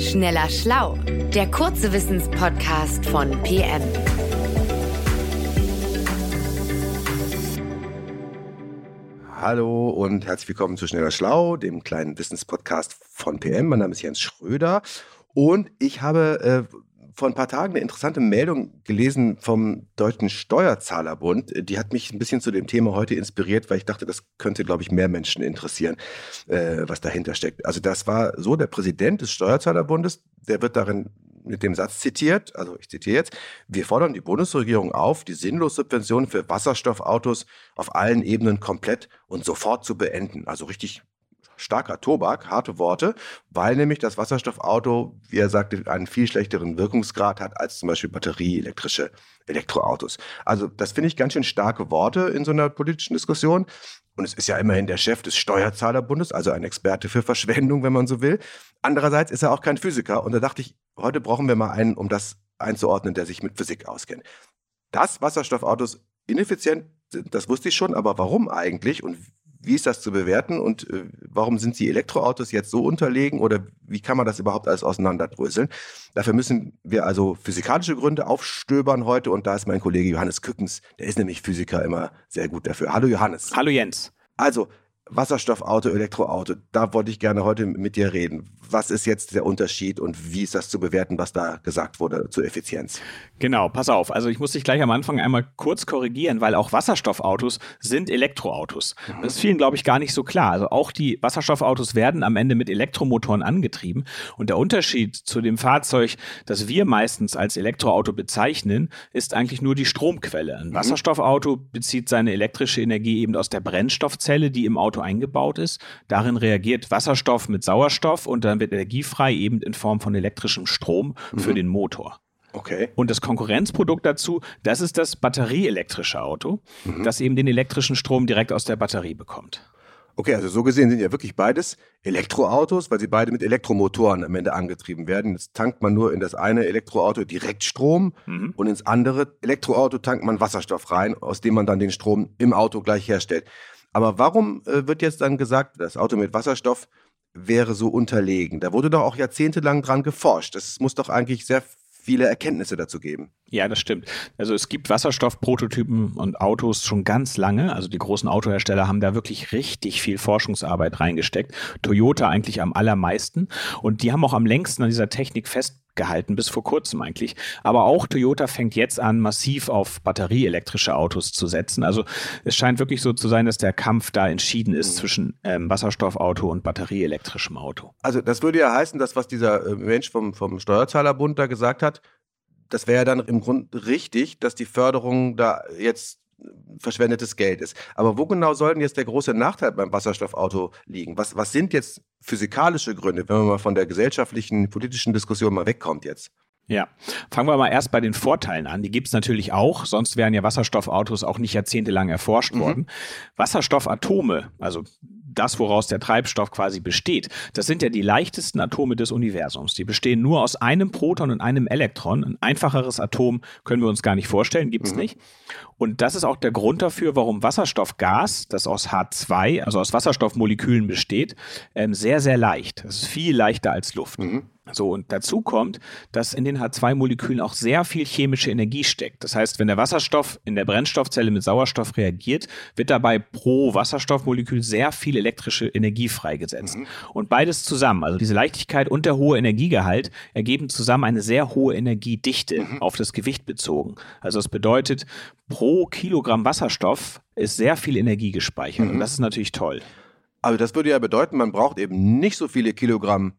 Schneller Schlau, der kurze Wissenspodcast von PM. Hallo und herzlich willkommen zu Schneller Schlau, dem kleinen Wissenspodcast von PM. Mein Name ist Jens Schröder und ich habe äh, vor ein paar Tagen eine interessante Meldung gelesen vom Deutschen Steuerzahlerbund. Die hat mich ein bisschen zu dem Thema heute inspiriert, weil ich dachte, das könnte, glaube ich, mehr Menschen interessieren, äh, was dahinter steckt. Also das war so, der Präsident des Steuerzahlerbundes, der wird darin mit dem Satz zitiert, also ich zitiere jetzt, wir fordern die Bundesregierung auf, die Sinnlossubventionen für Wasserstoffautos auf allen Ebenen komplett und sofort zu beenden. Also richtig starker Tobak, harte Worte, weil nämlich das Wasserstoffauto, wie er sagte, einen viel schlechteren Wirkungsgrad hat als zum Beispiel batterieelektrische Elektroautos. Also das finde ich ganz schön starke Worte in so einer politischen Diskussion. Und es ist ja immerhin der Chef des Steuerzahlerbundes, also ein Experte für Verschwendung, wenn man so will. Andererseits ist er auch kein Physiker. Und da dachte ich, heute brauchen wir mal einen, um das einzuordnen, der sich mit Physik auskennt. Dass Wasserstoffautos ineffizient sind, das wusste ich schon, aber warum eigentlich und wie ist das zu bewerten und äh, warum sind die Elektroautos jetzt so unterlegen oder wie kann man das überhaupt alles auseinanderdröseln? Dafür müssen wir also physikalische Gründe aufstöbern heute und da ist mein Kollege Johannes Kückens, der ist nämlich Physiker immer sehr gut dafür. Hallo Johannes. Hallo Jens. Also, Wasserstoffauto, Elektroauto, da wollte ich gerne heute mit dir reden. Was ist jetzt der Unterschied und wie ist das zu bewerten, was da gesagt wurde zur Effizienz? Genau, pass auf. Also ich muss dich gleich am Anfang einmal kurz korrigieren, weil auch Wasserstoffautos sind Elektroautos. Mhm. Das ist vielen, glaube ich, gar nicht so klar. Also auch die Wasserstoffautos werden am Ende mit Elektromotoren angetrieben. Und der Unterschied zu dem Fahrzeug, das wir meistens als Elektroauto bezeichnen, ist eigentlich nur die Stromquelle. Ein mhm. Wasserstoffauto bezieht seine elektrische Energie eben aus der Brennstoffzelle, die im Auto Auto eingebaut ist. Darin reagiert Wasserstoff mit Sauerstoff und dann wird Energie frei, eben in Form von elektrischem Strom für mhm. den Motor. Okay. Und das Konkurrenzprodukt dazu, das ist das batterieelektrische Auto, mhm. das eben den elektrischen Strom direkt aus der Batterie bekommt. Okay, also so gesehen sind ja wirklich beides Elektroautos, weil sie beide mit Elektromotoren am Ende angetrieben werden. Jetzt tankt man nur in das eine Elektroauto direkt Strom mhm. und ins andere Elektroauto tankt man Wasserstoff rein, aus dem man dann den Strom im Auto gleich herstellt. Aber warum äh, wird jetzt dann gesagt, das Auto mit Wasserstoff wäre so unterlegen? Da wurde doch auch jahrzehntelang dran geforscht. Das muss doch eigentlich sehr viele Erkenntnisse dazu geben. Ja, das stimmt. Also es gibt Wasserstoffprototypen und Autos schon ganz lange. Also die großen Autohersteller haben da wirklich richtig viel Forschungsarbeit reingesteckt. Toyota eigentlich am allermeisten. Und die haben auch am längsten an dieser Technik fest gehalten, bis vor kurzem eigentlich. Aber auch Toyota fängt jetzt an, massiv auf batterieelektrische Autos zu setzen. Also es scheint wirklich so zu sein, dass der Kampf da entschieden ist mhm. zwischen ähm, Wasserstoffauto und batterieelektrischem Auto. Also das würde ja heißen, dass was dieser äh, Mensch vom, vom Steuerzahlerbund da gesagt hat, das wäre ja dann im Grunde richtig, dass die Förderung da jetzt verschwendetes Geld ist. Aber wo genau soll denn jetzt der große Nachteil beim Wasserstoffauto liegen? Was, was sind jetzt physikalische Gründe, wenn man mal von der gesellschaftlichen, politischen Diskussion mal wegkommt jetzt? Ja, fangen wir mal erst bei den Vorteilen an. Die gibt es natürlich auch, sonst wären ja Wasserstoffautos auch nicht jahrzehntelang erforscht mhm. worden. Wasserstoffatome, also das, woraus der Treibstoff quasi besteht, das sind ja die leichtesten Atome des Universums. Die bestehen nur aus einem Proton und einem Elektron. Ein einfacheres Atom können wir uns gar nicht vorstellen, gibt es mhm. nicht. Und das ist auch der Grund dafür, warum Wasserstoffgas, das aus H2, also aus Wasserstoffmolekülen besteht, ähm, sehr, sehr leicht. Das ist viel leichter als Luft. Mhm. So, und dazu kommt, dass in den H2-Molekülen auch sehr viel chemische Energie steckt. Das heißt, wenn der Wasserstoff in der Brennstoffzelle mit Sauerstoff reagiert, wird dabei pro Wasserstoffmolekül sehr viel elektrische Energie freigesetzt. Mhm. Und beides zusammen, also diese Leichtigkeit und der hohe Energiegehalt, ergeben zusammen eine sehr hohe Energiedichte mhm. auf das Gewicht bezogen. Also das bedeutet, pro Kilogramm Wasserstoff ist sehr viel Energie gespeichert. Mhm. Und das ist natürlich toll. Also das würde ja bedeuten, man braucht eben nicht so viele Kilogramm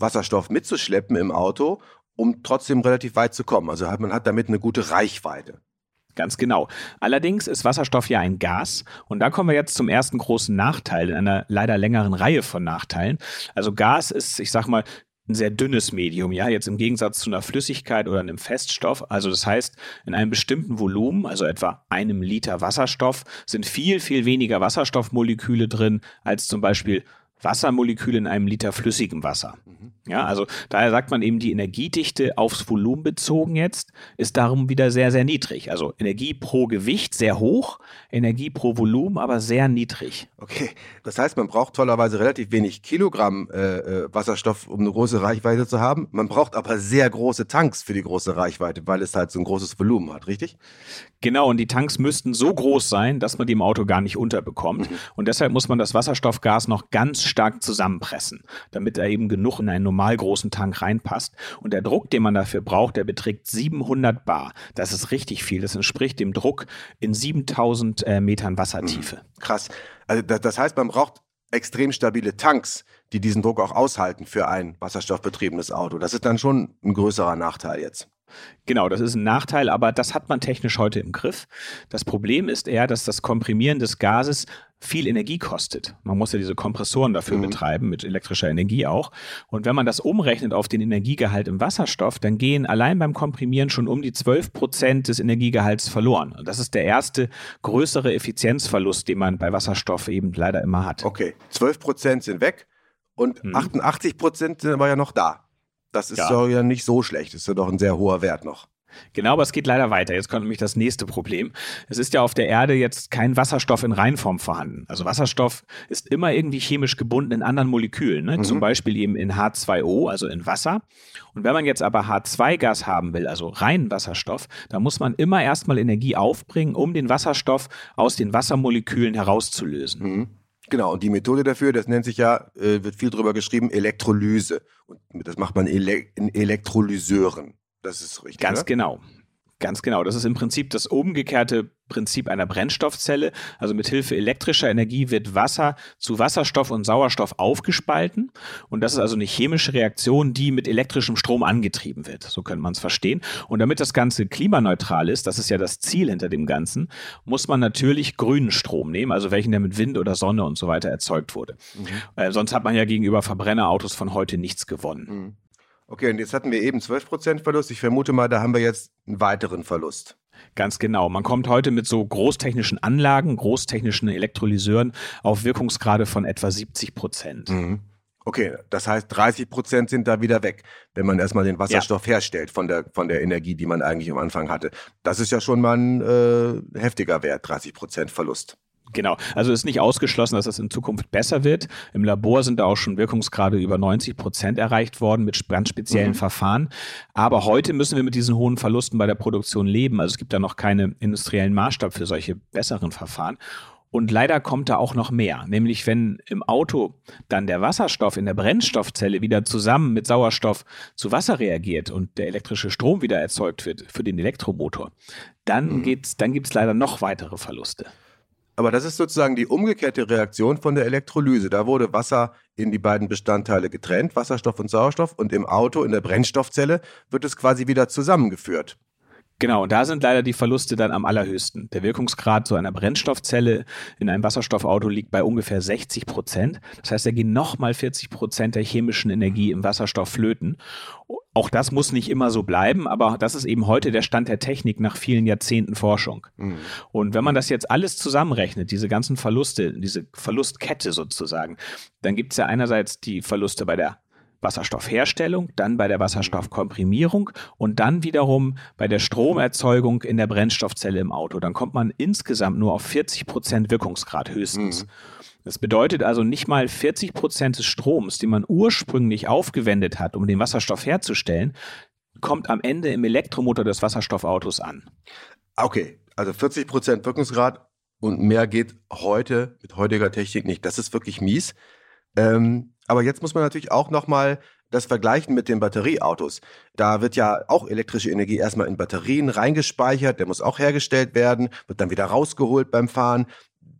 Wasserstoff mitzuschleppen im Auto, um trotzdem relativ weit zu kommen. Also man hat damit eine gute Reichweite. Ganz genau. Allerdings ist Wasserstoff ja ein Gas. Und da kommen wir jetzt zum ersten großen Nachteil in einer leider längeren Reihe von Nachteilen. Also Gas ist, ich sag mal, ein sehr dünnes Medium, ja, jetzt im Gegensatz zu einer Flüssigkeit oder einem Feststoff. Also das heißt, in einem bestimmten Volumen, also etwa einem Liter Wasserstoff, sind viel, viel weniger Wasserstoffmoleküle drin als zum Beispiel Wassermoleküle in einem Liter flüssigem Wasser. Ja, also daher sagt man eben, die Energiedichte aufs Volumen bezogen jetzt ist darum wieder sehr, sehr niedrig. Also Energie pro Gewicht sehr hoch, Energie pro Volumen aber sehr niedrig. Okay, das heißt, man braucht tollerweise relativ wenig Kilogramm äh, äh, Wasserstoff, um eine große Reichweite zu haben. Man braucht aber sehr große Tanks für die große Reichweite, weil es halt so ein großes Volumen hat, richtig? Genau, und die Tanks müssten so groß sein, dass man die im Auto gar nicht unterbekommt. Mhm. Und deshalb muss man das Wasserstoffgas noch ganz stark zusammenpressen, damit er eben genug in einen normal großen Tank reinpasst. Und der Druck, den man dafür braucht, der beträgt 700 Bar. Das ist richtig viel. Das entspricht dem Druck in 7000 äh, Metern Wassertiefe. Mhm. Krass. Also das, das heißt, man braucht extrem stabile Tanks, die diesen Druck auch aushalten für ein wasserstoffbetriebenes Auto. Das ist dann schon ein größerer Nachteil jetzt. Genau, das ist ein Nachteil, aber das hat man technisch heute im Griff. Das Problem ist eher, dass das Komprimieren des Gases viel Energie kostet. Man muss ja diese Kompressoren dafür mhm. betreiben, mit elektrischer Energie auch. Und wenn man das umrechnet auf den Energiegehalt im Wasserstoff, dann gehen allein beim Komprimieren schon um die 12 Prozent des Energiegehalts verloren. Und das ist der erste größere Effizienzverlust, den man bei Wasserstoff eben leider immer hat. Okay, 12 Prozent sind weg und mhm. 88 Prozent sind aber ja noch da. Das ist ja. doch ja nicht so schlecht. Das ist ja doch ein sehr hoher Wert noch. Genau, aber es geht leider weiter. Jetzt kommt nämlich das nächste Problem. Es ist ja auf der Erde jetzt kein Wasserstoff in Reinform vorhanden. Also Wasserstoff ist immer irgendwie chemisch gebunden in anderen Molekülen, ne? mhm. zum Beispiel eben in H2O, also in Wasser. Und wenn man jetzt aber H2-Gas haben will, also reinen Wasserstoff, dann muss man immer erstmal Energie aufbringen, um den Wasserstoff aus den Wassermolekülen herauszulösen. Mhm. Genau, und die Methode dafür, das nennt sich ja, äh, wird viel drüber geschrieben, Elektrolyse. Und das macht man ele in Elektrolyseuren. Das ist richtig. Ganz oder? genau. Ganz genau. Das ist im Prinzip das umgekehrte Prinzip einer Brennstoffzelle. Also mit Hilfe elektrischer Energie wird Wasser zu Wasserstoff und Sauerstoff aufgespalten. Und das ist also eine chemische Reaktion, die mit elektrischem Strom angetrieben wird. So könnte man es verstehen. Und damit das Ganze klimaneutral ist, das ist ja das Ziel hinter dem Ganzen, muss man natürlich grünen Strom nehmen, also welchen, der mit Wind oder Sonne und so weiter erzeugt wurde. Mhm. Äh, sonst hat man ja gegenüber Verbrennerautos von heute nichts gewonnen. Mhm. Okay, und jetzt hatten wir eben 12% Verlust. Ich vermute mal, da haben wir jetzt einen weiteren Verlust. Ganz genau. Man kommt heute mit so großtechnischen Anlagen, großtechnischen Elektrolyseuren auf Wirkungsgrade von etwa 70 Prozent. Mhm. Okay, das heißt, 30 Prozent sind da wieder weg, wenn man erstmal den Wasserstoff ja. herstellt von der, von der Energie, die man eigentlich am Anfang hatte. Das ist ja schon mal ein äh, heftiger Wert, 30 Prozent Verlust. Genau. Also ist nicht ausgeschlossen, dass das in Zukunft besser wird. Im Labor sind da auch schon Wirkungsgrade über 90 Prozent erreicht worden mit ganz speziellen mhm. Verfahren. Aber heute müssen wir mit diesen hohen Verlusten bei der Produktion leben. Also es gibt da noch keinen industriellen Maßstab für solche besseren Verfahren. Und leider kommt da auch noch mehr, nämlich wenn im Auto dann der Wasserstoff in der Brennstoffzelle wieder zusammen mit Sauerstoff zu Wasser reagiert und der elektrische Strom wieder erzeugt wird für den Elektromotor, dann, mhm. dann gibt es leider noch weitere Verluste. Aber das ist sozusagen die umgekehrte Reaktion von der Elektrolyse. Da wurde Wasser in die beiden Bestandteile getrennt, Wasserstoff und Sauerstoff, und im Auto, in der Brennstoffzelle, wird es quasi wieder zusammengeführt. Genau, und da sind leider die Verluste dann am allerhöchsten. Der Wirkungsgrad so einer Brennstoffzelle in einem Wasserstoffauto liegt bei ungefähr 60 Prozent. Das heißt, da gehen nochmal 40 Prozent der chemischen Energie im Wasserstoff flöten. Auch das muss nicht immer so bleiben, aber das ist eben heute der Stand der Technik nach vielen Jahrzehnten Forschung. Mhm. Und wenn man das jetzt alles zusammenrechnet, diese ganzen Verluste, diese Verlustkette sozusagen, dann gibt es ja einerseits die Verluste bei der Wasserstoffherstellung, dann bei der Wasserstoffkomprimierung und dann wiederum bei der Stromerzeugung in der Brennstoffzelle im Auto. Dann kommt man insgesamt nur auf 40 Prozent Wirkungsgrad höchstens. Mhm. Das bedeutet also nicht mal 40 Prozent des Stroms, den man ursprünglich aufgewendet hat, um den Wasserstoff herzustellen, kommt am Ende im Elektromotor des Wasserstoffautos an. Okay, also 40 Prozent Wirkungsgrad und mehr geht heute mit heutiger Technik nicht. Das ist wirklich mies. Ähm, aber jetzt muss man natürlich auch nochmal das vergleichen mit den Batterieautos. Da wird ja auch elektrische Energie erstmal in Batterien reingespeichert, der muss auch hergestellt werden, wird dann wieder rausgeholt beim Fahren.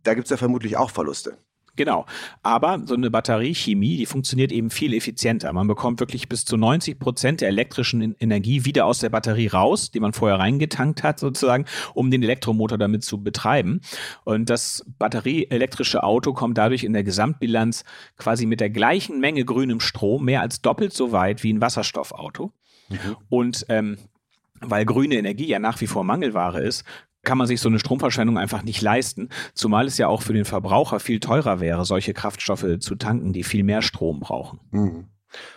Da gibt es ja vermutlich auch Verluste. Genau. Aber so eine Batteriechemie, die funktioniert eben viel effizienter. Man bekommt wirklich bis zu 90 Prozent der elektrischen Energie wieder aus der Batterie raus, die man vorher reingetankt hat, sozusagen, um den Elektromotor damit zu betreiben. Und das batterieelektrische Auto kommt dadurch in der Gesamtbilanz quasi mit der gleichen Menge grünem Strom mehr als doppelt so weit wie ein Wasserstoffauto. Mhm. Und ähm, weil grüne Energie ja nach wie vor Mangelware ist, kann man sich so eine Stromverschwendung einfach nicht leisten, zumal es ja auch für den Verbraucher viel teurer wäre, solche Kraftstoffe zu tanken, die viel mehr Strom brauchen. Mhm.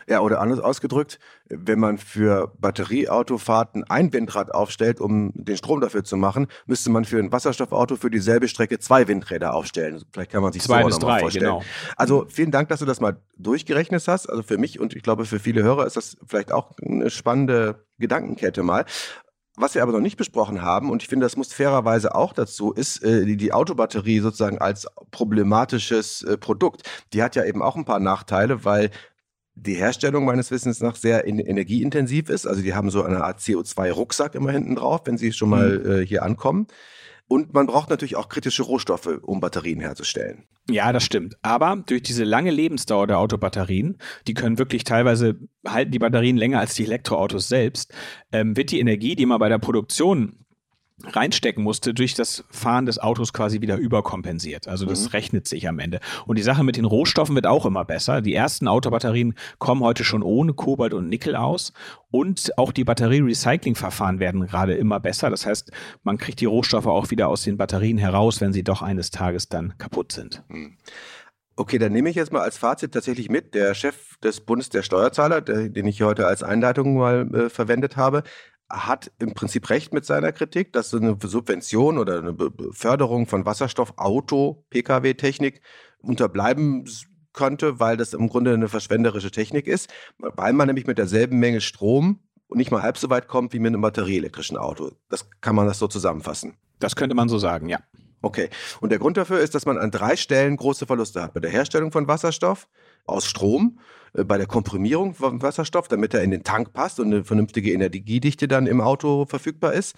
Ja, oder anders ausgedrückt, wenn man für Batterieautofahrten ein Windrad aufstellt, um den Strom dafür zu machen, müsste man für ein Wasserstoffauto für dieselbe Strecke zwei Windräder aufstellen. Vielleicht kann man sich Zwei so bis drei, vorstellen. genau. Also vielen Dank, dass du das mal durchgerechnet hast. Also für mich und ich glaube für viele Hörer ist das vielleicht auch eine spannende Gedankenkette mal. Was wir aber noch nicht besprochen haben, und ich finde, das muss fairerweise auch dazu, ist äh, die, die Autobatterie sozusagen als problematisches äh, Produkt. Die hat ja eben auch ein paar Nachteile, weil die Herstellung meines Wissens nach sehr in, energieintensiv ist. Also die haben so eine Art CO2-Rucksack immer hinten drauf, wenn sie schon mal äh, hier ankommen. Und man braucht natürlich auch kritische Rohstoffe, um Batterien herzustellen. Ja, das stimmt. Aber durch diese lange Lebensdauer der Autobatterien, die können wirklich teilweise halten die Batterien länger als die Elektroautos selbst, ähm, wird die Energie, die man bei der Produktion reinstecken musste, durch das Fahren des Autos quasi wieder überkompensiert. Also das Mhm. rechnet sich am Ende. Und die Sache mit den Rohstoffen wird auch immer besser. Die ersten Autobatterien kommen heute schon ohne Kobalt und Nickel aus. Und auch die Batterie-Recycling-Verfahren werden gerade immer besser. Das heißt, man kriegt die Rohstoffe auch wieder aus den Batterien heraus, wenn sie doch eines Tages dann kaputt sind. Okay, dann nehme ich jetzt mal als Fazit tatsächlich mit, der Chef des Bundes der Steuerzahler, der, den ich hier heute als Einleitung mal äh, verwendet habe, hat im Prinzip recht mit seiner Kritik, dass eine Subvention oder eine Förderung von Wasserstoff, Auto, Pkw-Technik unterbleiben könnte, weil das im Grunde eine verschwenderische Technik ist, weil man nämlich mit derselben Menge Strom nicht mal halb so weit kommt wie mit einem batterieelektrischen Auto. Das kann man das so zusammenfassen. Das könnte man so sagen, ja. Okay. Und der Grund dafür ist, dass man an drei Stellen große Verluste hat. Bei der Herstellung von Wasserstoff aus Strom, äh, bei der Komprimierung von Wasserstoff, damit er in den Tank passt und eine vernünftige Energiedichte dann im Auto verfügbar ist.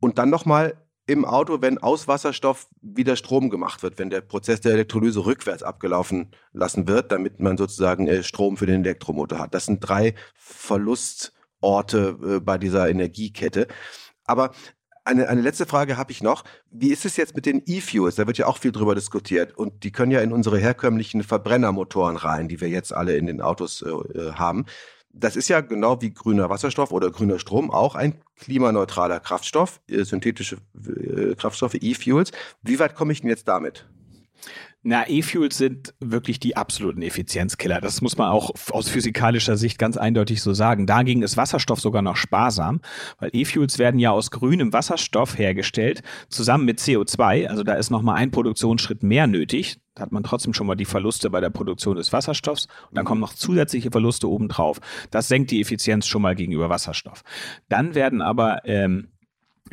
Und dann nochmal im Auto, wenn aus Wasserstoff wieder Strom gemacht wird, wenn der Prozess der Elektrolyse rückwärts abgelaufen lassen wird, damit man sozusagen äh, Strom für den Elektromotor hat. Das sind drei Verlustorte äh, bei dieser Energiekette. Aber eine, eine letzte Frage habe ich noch. Wie ist es jetzt mit den E-Fuels? Da wird ja auch viel drüber diskutiert. Und die können ja in unsere herkömmlichen Verbrennermotoren rein, die wir jetzt alle in den Autos äh, äh, haben. Das ist ja genau wie grüner Wasserstoff oder grüner Strom auch ein klimaneutraler Kraftstoff, äh, synthetische äh, Kraftstoffe, E-Fuels. Wie weit komme ich denn jetzt damit? Na, E-Fuels sind wirklich die absoluten Effizienzkiller. Das muss man auch aus physikalischer Sicht ganz eindeutig so sagen. Dagegen ist Wasserstoff sogar noch sparsam, weil E-Fuels werden ja aus grünem Wasserstoff hergestellt, zusammen mit CO2. Also da ist nochmal ein Produktionsschritt mehr nötig. Da hat man trotzdem schon mal die Verluste bei der Produktion des Wasserstoffs und dann kommen noch zusätzliche Verluste obendrauf. Das senkt die Effizienz schon mal gegenüber Wasserstoff. Dann werden aber ähm,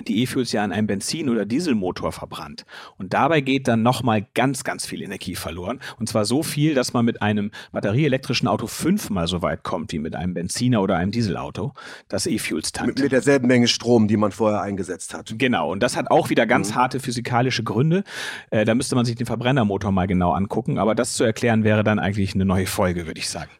die E-Fuels ja an einem Benzin- oder Dieselmotor verbrannt. Und dabei geht dann nochmal ganz, ganz viel Energie verloren. Und zwar so viel, dass man mit einem batterieelektrischen Auto fünfmal so weit kommt wie mit einem Benziner oder einem Dieselauto, das E-Fuels Mit, tankt. mit derselben Menge Strom, die man vorher eingesetzt hat. Genau, und das hat auch wieder ganz harte physikalische Gründe. Äh, da müsste man sich den Verbrennermotor mal genau angucken, aber das zu erklären wäre dann eigentlich eine neue Folge, würde ich sagen.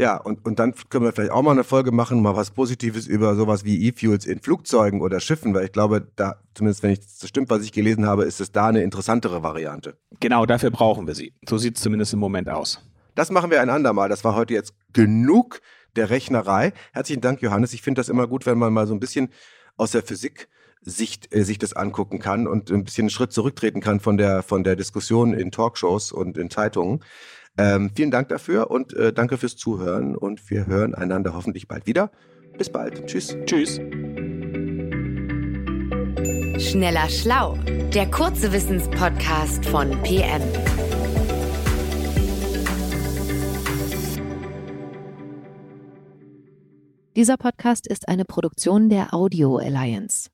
Ja, und, und dann können wir vielleicht auch mal eine Folge machen, mal was Positives über sowas wie E-Fuels in Flugzeugen oder Schiffen, weil ich glaube, da, zumindest wenn ich das stimmt, was ich gelesen habe, ist es da eine interessantere Variante. Genau, dafür brauchen wir sie. So sieht es zumindest im Moment aus. Das machen wir ein andermal. Das war heute jetzt genug der Rechnerei. Herzlichen Dank, Johannes. Ich finde das immer gut, wenn man mal so ein bisschen aus der Physik Sicht, äh, sich das angucken kann und ein bisschen einen Schritt zurücktreten kann von der, von der Diskussion in Talkshows und in Zeitungen. Ähm, vielen Dank dafür und äh, danke fürs Zuhören und wir hören einander hoffentlich bald wieder. Bis bald. Tschüss. Tschüss. Schneller Schlau, der kurze Wissenspodcast von PM. Dieser Podcast ist eine Produktion der Audio Alliance.